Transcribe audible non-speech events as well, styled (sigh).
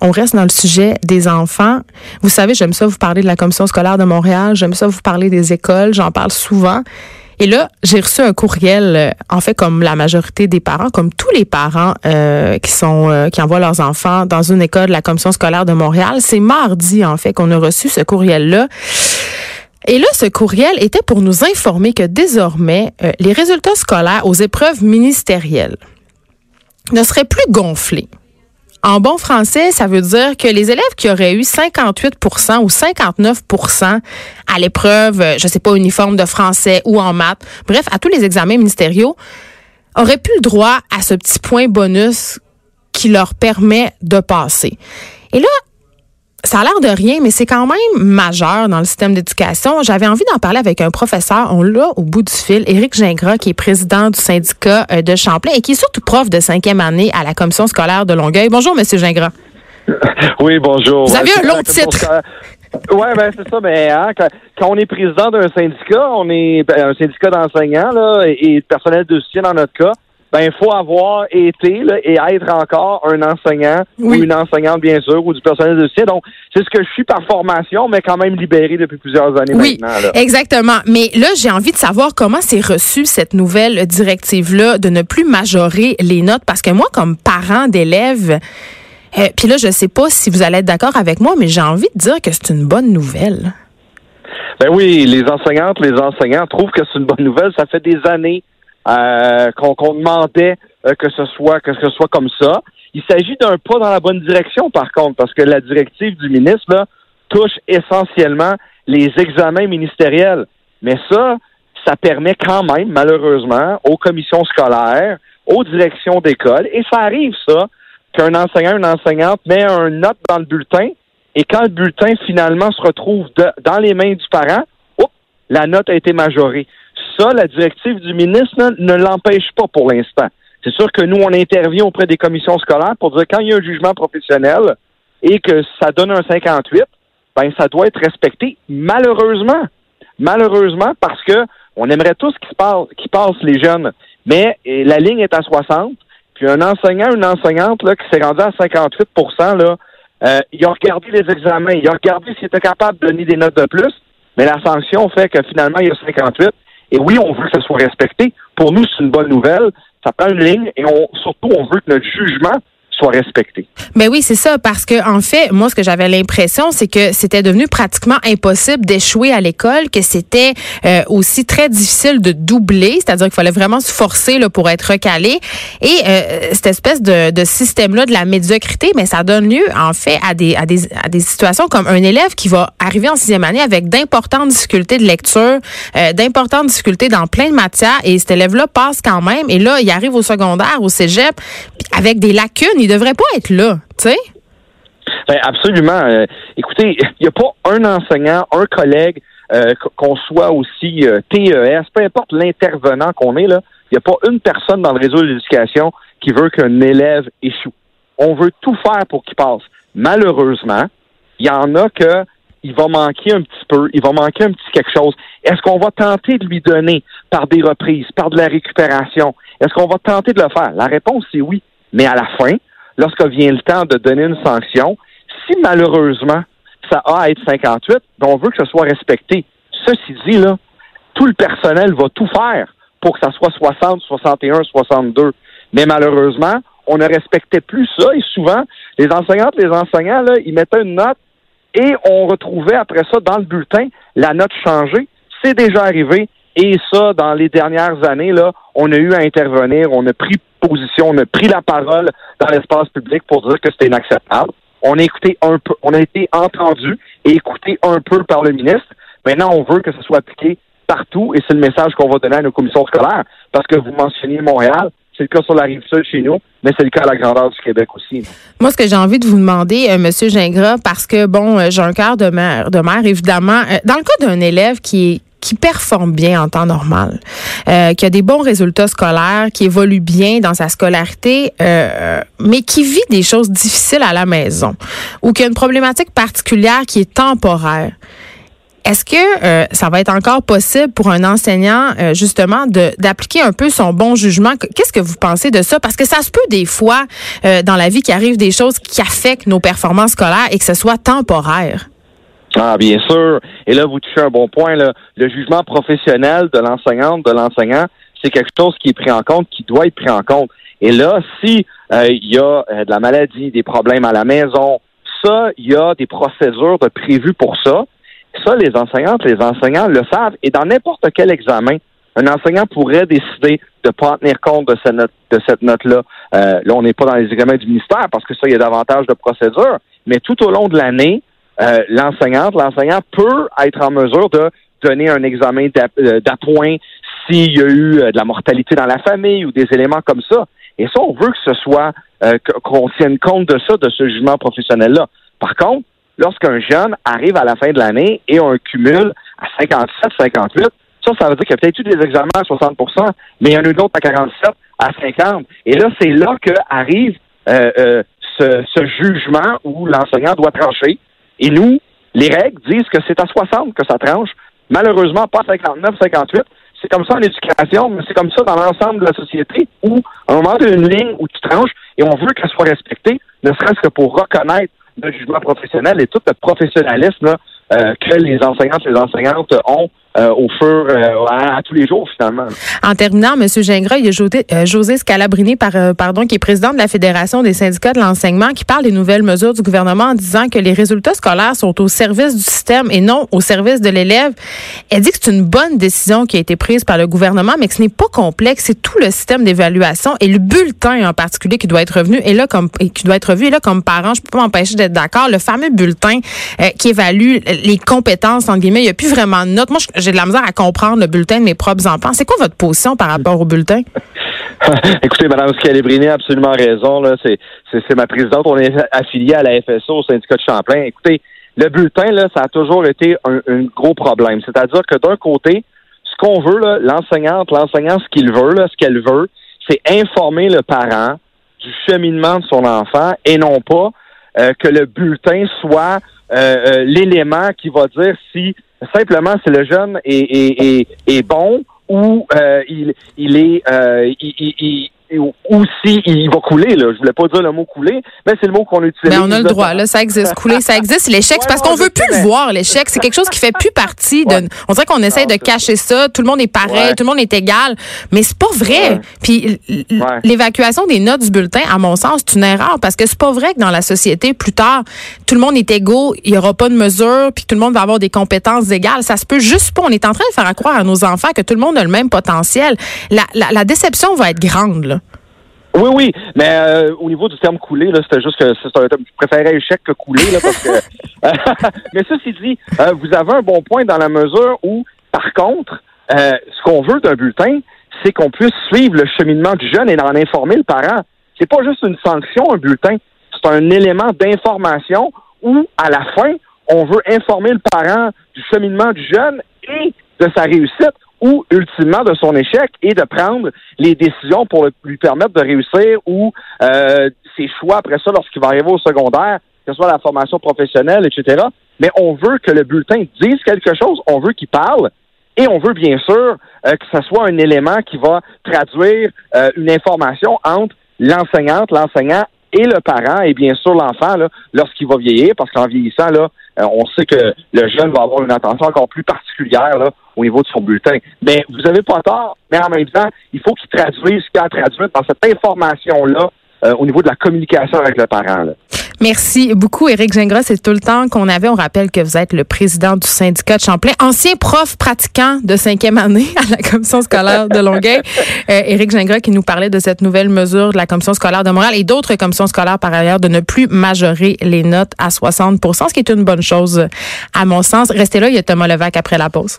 on reste dans le sujet des enfants. Vous savez, j'aime ça vous parler de la commission scolaire de Montréal, j'aime ça vous parler des écoles, j'en parle souvent. Et là, j'ai reçu un courriel, euh, en fait, comme la majorité des parents, comme tous les parents euh, euh, qui envoient leurs enfants dans une école de la commission scolaire de Montréal. C'est mardi, en fait, qu'on a reçu ce courriel-là. Et là, ce courriel était pour nous informer que désormais, les résultats scolaires aux épreuves ministérielles ne seraient plus gonflés. En bon français, ça veut dire que les élèves qui auraient eu 58% ou 59% à l'épreuve, euh, je sais pas, uniforme de français ou en maths, bref, à tous les examens ministériaux, auraient plus le droit à ce petit point bonus qui leur permet de passer. Et là, ça a l'air de rien, mais c'est quand même majeur dans le système d'éducation. J'avais envie d'en parler avec un professeur. On l'a au bout du fil, Éric Gingras, qui est président du syndicat euh, de Champlain et qui est surtout prof de cinquième année à la commission scolaire de Longueuil. Bonjour, Monsieur Gingras. (laughs) Oui, long Vous avez un long titre. Oui, ben c'est ça. Mais hein, quand, on est président d'un syndicat, on est ben, un syndicat d'enseignants là, et, de personnel de soutien dans notre cas ben il faut avoir été et être encore un enseignant ou une enseignante bien sûr ou du personnel de soutien. Donc c'est ce que je suis par formation, mais quand même libéré depuis plusieurs années oui, maintenant. Exactement. Mais là j'ai envie de savoir comment c'est reçu cette nouvelle directive là de ne plus majorer les notes parce que moi comme parent d'élèves euh, puis là je sais pas si vous allez être d'accord avec moi, mais j'ai envie de dire que c'est une bonne nouvelle. Ben oui, les enseignantes, les enseignants trouvent que c'est une bonne nouvelle. Ça fait des années euh, qu'on demandait euh, que ce soit que ce soit comme ça. Il s'agit d'un pas dans la bonne direction, par contre, parce que la directive du ministre touche essentiellement les examens ministériels. Mais ça, ça permet quand même, malheureusement, aux commissions scolaires, aux directions d'école, et ça arrive, ça, qu'un enseignant, une enseignante met un note dans le bulletin, et quand le bulletin finalement se retrouve dans les mains du parent, la note a été majorée ça, la directive du ministre ne l'empêche pas pour l'instant. C'est sûr que nous, on intervient auprès des commissions scolaires pour dire quand il y a un jugement professionnel et que ça donne un 58, ben ça doit être respecté. Malheureusement, malheureusement, parce que on aimerait tous qu'ils passe, qu passent les jeunes, mais la ligne est à 60. Puis un enseignant, une enseignante là, qui s'est rendu à 58 là, euh, il a regardé les examens, il a regardé s'il était capable de donner des notes de plus, mais la sanction fait que finalement, il y a 58. Et oui, on veut que ça soit respecté. Pour nous, c'est une bonne nouvelle. Ça prend une ligne et on, surtout, on veut que notre jugement soit respecté. Mais oui, c'est ça, parce que en fait, moi, ce que j'avais l'impression, c'est que c'était devenu pratiquement impossible d'échouer à l'école, que c'était euh, aussi très difficile de doubler, c'est-à-dire qu'il fallait vraiment se forcer là, pour être recalé. Et euh, cette espèce de, de système-là de la médiocrité, mais ça donne lieu, en fait, à des, à, des, à des situations comme un élève qui va arriver en sixième année avec d'importantes difficultés de lecture, euh, d'importantes difficultés dans plein de matières, et cet élève-là passe quand même, et là, il arrive au secondaire, au cégep, avec des lacunes, il devrait pas être là, tu sais? Ben absolument. Euh, écoutez, il n'y a pas un enseignant, un collègue, euh, qu'on soit aussi euh, TES, peu importe l'intervenant qu'on est, là, il n'y a pas une personne dans le réseau de l'éducation qui veut qu'un élève échoue. On veut tout faire pour qu'il passe. Malheureusement, il y en a que il va manquer un petit peu, il va manquer un petit quelque chose. Est-ce qu'on va tenter de lui donner par des reprises, par de la récupération? Est-ce qu'on va tenter de le faire? La réponse, c'est oui. Mais à la fin, lorsque vient le temps de donner une sanction, si malheureusement ça a à être 58, ben, on veut que ce soit respecté. Ceci dit, tout le personnel va tout faire pour que ça soit 60, 61, 62. Mais malheureusement, on ne respectait plus ça et souvent, les enseignantes, les enseignants, ils mettaient une note et on retrouvait après ça dans le bulletin la note changée. C'est déjà arrivé et ça, dans les dernières années, là, on a eu à intervenir, on a pris position, on a pris la parole dans l'espace public pour dire que c'était inacceptable. On a écouté un peu, on a été entendu et écouté un peu par le ministre. Maintenant, on veut que ce soit appliqué partout et c'est le message qu'on va donner à nos commissions scolaires. Parce que vous mentionniez Montréal, c'est le cas sur la rive sud chez nous, mais c'est le cas à la grandeur du Québec aussi. Moi, ce que j'ai envie de vous demander, euh, Monsieur Gingras, parce que bon, euh, j'ai un cœur de mère, de mère évidemment. Euh, dans le cas d'un élève qui est qui performe bien en temps normal, euh, qui a des bons résultats scolaires, qui évolue bien dans sa scolarité, euh, mais qui vit des choses difficiles à la maison ou qui a une problématique particulière qui est temporaire. Est-ce que euh, ça va être encore possible pour un enseignant, euh, justement, d'appliquer un peu son bon jugement? Qu'est-ce que vous pensez de ça? Parce que ça se peut des fois euh, dans la vie qu'il arrive des choses qui affectent nos performances scolaires et que ce soit temporaire. Ah, bien sûr. Et là, vous touchez un bon point. Là. Le jugement professionnel de l'enseignante, de l'enseignant, c'est quelque chose qui est pris en compte, qui doit être pris en compte. Et là, si il y a de la maladie, des problèmes à la maison, ça, il y a des procédures prévues pour ça. Ça, les enseignantes, les enseignants le savent. Et dans n'importe quel examen, un enseignant pourrait décider de ne pas tenir compte de cette note, de cette note-là. Euh, là, on n'est pas dans les examens du ministère parce que ça, il y a davantage de procédures. Mais tout au long de l'année, euh, l'enseignante, l'enseignant peut être en mesure de donner un examen euh, d'appoint s'il y a eu de la mortalité dans la famille ou des éléments comme ça. Et ça, on veut que ce soit qu'on tienne compte de ça, de ce jugement professionnel-là. Par contre, lorsqu'un jeune arrive à la fin de l'année et on cumule à 57, 58, ça, ça veut dire qu'il y a peut-être eu des examens à 60% mais il y en a eu d'autres à 47, à 50. Et là, c'est là que arrive euh, euh, ce, ce, jugement où l'enseignant doit trancher. Et nous, les règles disent que c'est à 60 que ça tranche. Malheureusement, pas 59, 58. C'est comme ça en éducation, mais c'est comme ça dans l'ensemble de la société où, à un moment, une ligne où tu tranches et on veut qu'elle soit respectée, ne serait-ce que pour reconnaître le jugement professionnel et tout le professionnalisme euh, que les enseignantes et les enseignantes ont euh, au fur euh, à, tous les jours finalement. En terminant, M. Gingras, il y a José, José Scalabrini, par, pardon, qui est président de la Fédération des syndicats de l'enseignement, qui parle des nouvelles mesures du gouvernement en disant que les résultats scolaires sont au service du système et non au service de l'élève. Elle dit que c'est une bonne décision qui a été prise par le gouvernement, mais que ce n'est pas complexe. C'est tout le système d'évaluation et le bulletin en particulier qui doit être revenu et là comme qui doit être revu. Et là, comme parent, je peux pas m'empêcher d'être d'accord. Le fameux bulletin qui évalue les compétences entre guillemets, il n'y a plus vraiment de notes. Moi, j'ai de la misère à comprendre le bulletin de mes propres enfants. C'est quoi votre position par rapport au bulletin? (laughs) Écoutez, Mme Scalabrini a absolument raison. C'est, ma présidente. On est affilié à la FSO, au syndicat de Champlain. Écoutez, le bulletin, là, ça a toujours été un, gros problème. C'est-à-dire que d'un côté, ce qu'on veut, l'enseignante, l'enseignant, ce qu'il veut, là, ce qu'elle veut, c'est informer le parent du cheminement de son enfant et non pas euh, que le bulletin soit euh, euh, l'élément qui va dire si simplement si le jeune est, est, bon ou il, il est il, ou si il va couler, là. Je voulais pas dire le mot couler, mais c'est le mot qu'on utilise. Mais on a le droit, là. Ça existe. (laughs) Couler, ça existe. L'échec, c'est parce qu'on veut plus le voir, l'échec. C'est quelque chose qui fait plus partie de. On dirait qu'on essaie de cacher ça. Tout le monde est pareil, tout le monde est égal. Mais c'est pas vrai. Puis l'évacuation des notes du bulletin, à mon sens, c'est une erreur parce que c'est pas vrai que dans la société, plus tard, tout le monde est égaux, il y aura pas de mesure, puis tout le monde va avoir des compétences égales. Ça se peut juste pas. On est en train de faire croire à nos enfants que tout le monde a le même potentiel. La, la, la déception va être grande, là. Oui, oui, mais euh, au niveau du terme coulé, là, c'était juste que c'est un terme, je préférais échec que coulé, là, parce que. (laughs) (laughs) mais ceci dit, euh, vous avez un bon point dans la mesure où, par contre, euh, ce qu'on veut d'un bulletin, c'est qu'on puisse suivre le cheminement du jeune et en informer le parent. C'est pas juste une sanction, un bulletin. C'est un élément d'information où, à la fin, on veut informer le parent du cheminement du jeune et de sa réussite ou ultimement de son échec et de prendre les décisions pour lui permettre de réussir ou euh, ses choix après ça lorsqu'il va arriver au secondaire, que ce soit la formation professionnelle, etc. Mais on veut que le bulletin dise quelque chose, on veut qu'il parle et on veut bien sûr euh, que ce soit un élément qui va traduire euh, une information entre l'enseignante, l'enseignant et le parent et bien sûr l'enfant lorsqu'il va vieillir, parce qu'en vieillissant, là, euh, on sait que le jeune va avoir une attention encore plus particulière au niveau de son bulletin. Mais vous n'avez pas tort, mais en même temps, il faut qu'il traduise ce qu'il a à traduire dans cette information-là euh, au niveau de la communication avec le parent. Merci beaucoup, Éric Gingras. C'est tout le temps qu'on avait. On rappelle que vous êtes le président du syndicat de Champlain, ancien prof pratiquant de cinquième année à la commission scolaire de Longueuil. (laughs) Euh, Éric Gingras qui nous parlait de cette nouvelle mesure de la commission scolaire de Montréal et d'autres commissions scolaires par ailleurs de ne plus majorer les notes à 60% ce qui est une bonne chose à mon sens. Restez là, il y a Thomas Levac après la pause.